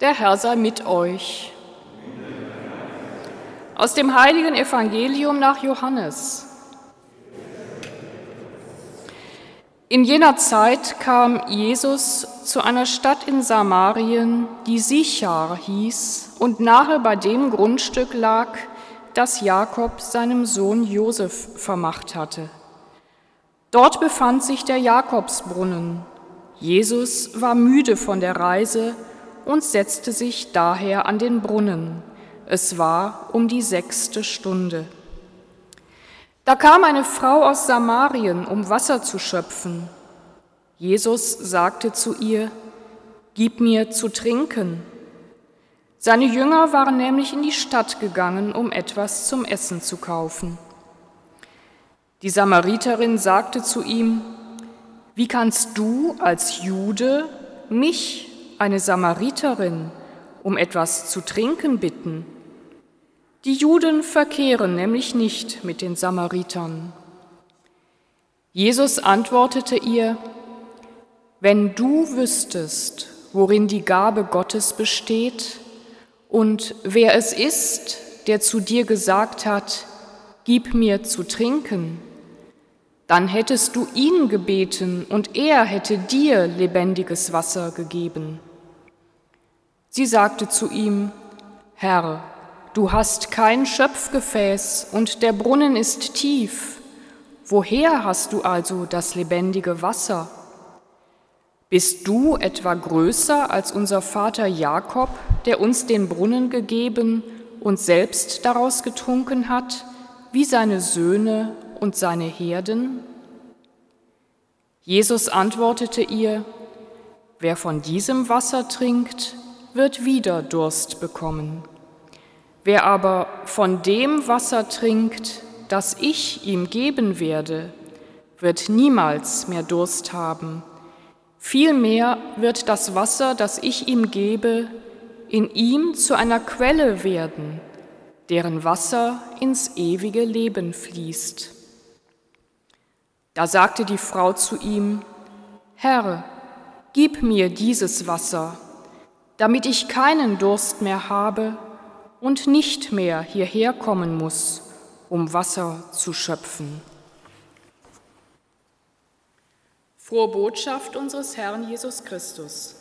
Der Herr sei mit euch. Aus dem heiligen Evangelium nach Johannes. In jener Zeit kam Jesus zu einer Stadt in Samarien, die Sichar hieß und nahe bei dem Grundstück lag, das Jakob seinem Sohn Josef vermacht hatte. Dort befand sich der Jakobsbrunnen. Jesus war müde von der Reise und setzte sich daher an den Brunnen. Es war um die sechste Stunde. Da kam eine Frau aus Samarien, um Wasser zu schöpfen. Jesus sagte zu ihr, Gib mir zu trinken. Seine Jünger waren nämlich in die Stadt gegangen, um etwas zum Essen zu kaufen. Die Samariterin sagte zu ihm, Wie kannst du als Jude mich, eine Samariterin, um etwas zu trinken bitten? Die Juden verkehren nämlich nicht mit den Samaritern. Jesus antwortete ihr, wenn du wüsstest, worin die Gabe Gottes besteht und wer es ist, der zu dir gesagt hat, gib mir zu trinken, dann hättest du ihn gebeten und er hätte dir lebendiges Wasser gegeben. Sie sagte zu ihm, Herr, Du hast kein Schöpfgefäß und der Brunnen ist tief. Woher hast du also das lebendige Wasser? Bist du etwa größer als unser Vater Jakob, der uns den Brunnen gegeben und selbst daraus getrunken hat, wie seine Söhne und seine Herden? Jesus antwortete ihr, Wer von diesem Wasser trinkt, wird wieder Durst bekommen. Wer aber von dem Wasser trinkt, das ich ihm geben werde, wird niemals mehr Durst haben. Vielmehr wird das Wasser, das ich ihm gebe, in ihm zu einer Quelle werden, deren Wasser ins ewige Leben fließt. Da sagte die Frau zu ihm, Herr, gib mir dieses Wasser, damit ich keinen Durst mehr habe und nicht mehr hierher kommen muss, um Wasser zu schöpfen. Frohe Botschaft unseres Herrn Jesus Christus.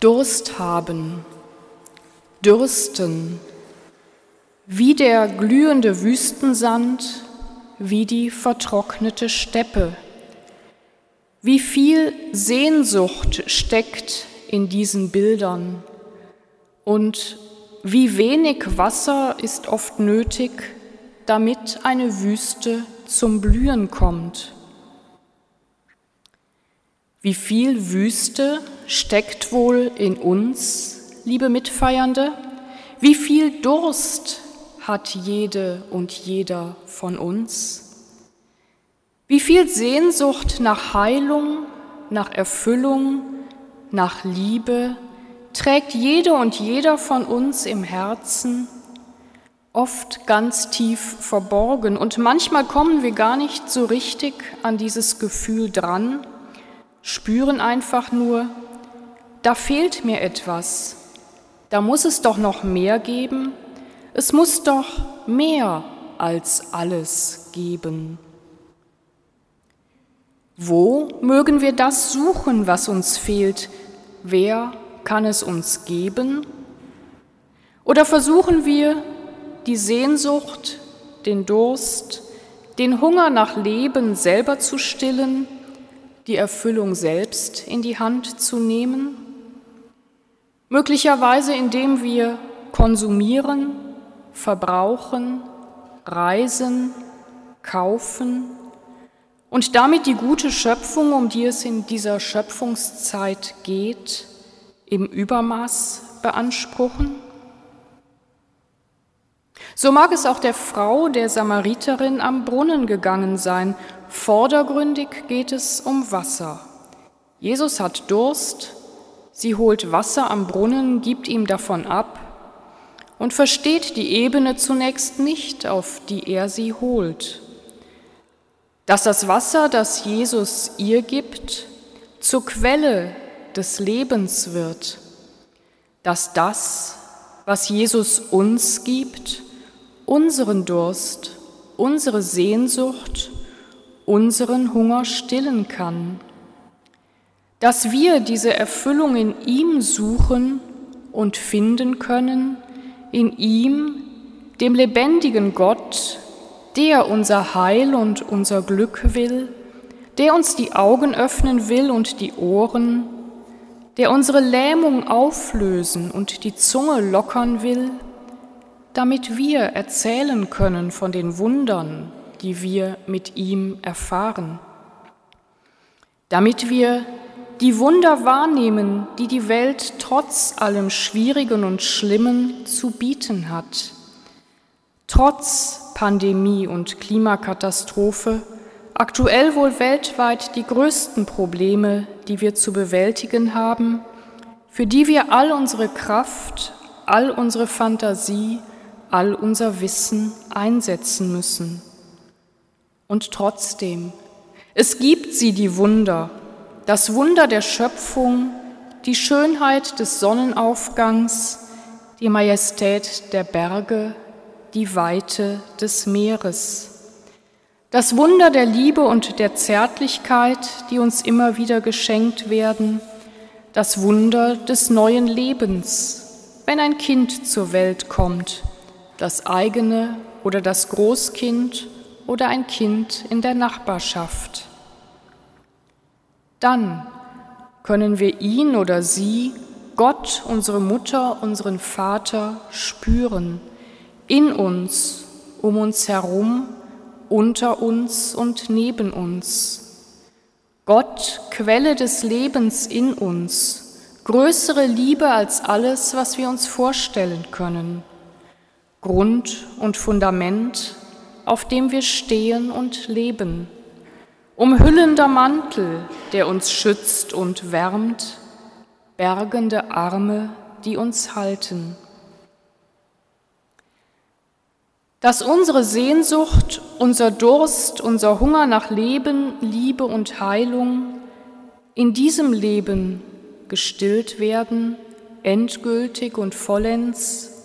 Durst haben, dürsten, wie der glühende Wüstensand, wie die vertrocknete Steppe. Wie viel Sehnsucht steckt in diesen Bildern und wie wenig Wasser ist oft nötig, damit eine Wüste zum Blühen kommt. Wie viel Wüste steckt wohl in uns, liebe Mitfeiernde? Wie viel Durst hat jede und jeder von uns? Wie viel Sehnsucht nach Heilung, nach Erfüllung, nach Liebe trägt jede und jeder von uns im Herzen, oft ganz tief verborgen. Und manchmal kommen wir gar nicht so richtig an dieses Gefühl dran, spüren einfach nur, da fehlt mir etwas, da muss es doch noch mehr geben, es muss doch mehr als alles geben. Wo mögen wir das suchen, was uns fehlt? Wer kann es uns geben? Oder versuchen wir, die Sehnsucht, den Durst, den Hunger nach Leben selber zu stillen die Erfüllung selbst in die Hand zu nehmen? Möglicherweise indem wir konsumieren, verbrauchen, reisen, kaufen und damit die gute Schöpfung, um die es in dieser Schöpfungszeit geht, im Übermaß beanspruchen? So mag es auch der Frau der Samariterin am Brunnen gegangen sein Vordergründig geht es um Wasser. Jesus hat Durst, sie holt Wasser am Brunnen, gibt ihm davon ab und versteht die Ebene zunächst nicht, auf die er sie holt. Dass das Wasser, das Jesus ihr gibt, zur Quelle des Lebens wird, dass das, was Jesus uns gibt, unseren Durst, unsere Sehnsucht, unseren Hunger stillen kann, dass wir diese Erfüllung in ihm suchen und finden können, in ihm, dem lebendigen Gott, der unser Heil und unser Glück will, der uns die Augen öffnen will und die Ohren, der unsere Lähmung auflösen und die Zunge lockern will, damit wir erzählen können von den Wundern, die wir mit ihm erfahren, damit wir die Wunder wahrnehmen, die die Welt trotz allem Schwierigen und Schlimmen zu bieten hat. Trotz Pandemie und Klimakatastrophe, aktuell wohl weltweit die größten Probleme, die wir zu bewältigen haben, für die wir all unsere Kraft, all unsere Fantasie, all unser Wissen einsetzen müssen. Und trotzdem, es gibt sie, die Wunder, das Wunder der Schöpfung, die Schönheit des Sonnenaufgangs, die Majestät der Berge, die Weite des Meeres. Das Wunder der Liebe und der Zärtlichkeit, die uns immer wieder geschenkt werden, das Wunder des neuen Lebens, wenn ein Kind zur Welt kommt, das eigene oder das Großkind oder ein Kind in der Nachbarschaft. Dann können wir ihn oder sie, Gott, unsere Mutter, unseren Vater spüren, in uns, um uns herum, unter uns und neben uns. Gott, Quelle des Lebens in uns, größere Liebe als alles, was wir uns vorstellen können, Grund und Fundament, auf dem wir stehen und leben umhüllender Mantel, der uns schützt und wärmt, bergende Arme, die uns halten. Dass unsere Sehnsucht, unser Durst, unser Hunger nach Leben, Liebe und Heilung in diesem Leben gestillt werden, endgültig und vollends,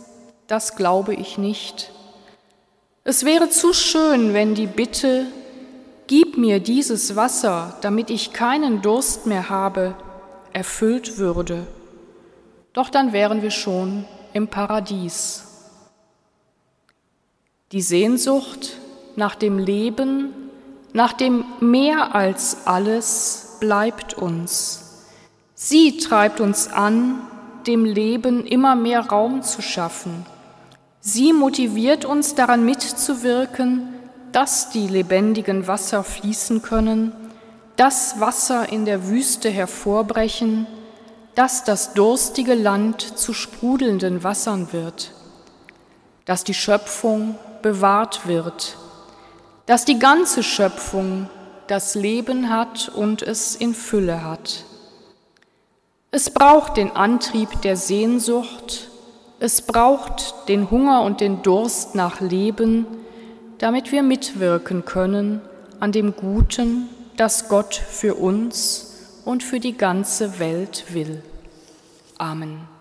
das glaube ich nicht. Es wäre zu schön, wenn die Bitte, Gib mir dieses Wasser, damit ich keinen Durst mehr habe, erfüllt würde. Doch dann wären wir schon im Paradies. Die Sehnsucht nach dem Leben, nach dem mehr als alles bleibt uns. Sie treibt uns an, dem Leben immer mehr Raum zu schaffen. Sie motiviert uns daran mitzuwirken, dass die lebendigen Wasser fließen können, dass Wasser in der Wüste hervorbrechen, dass das durstige Land zu sprudelnden Wassern wird, dass die Schöpfung bewahrt wird, dass die ganze Schöpfung das Leben hat und es in Fülle hat. Es braucht den Antrieb der Sehnsucht, es braucht den Hunger und den Durst nach Leben, damit wir mitwirken können an dem Guten, das Gott für uns und für die ganze Welt will. Amen.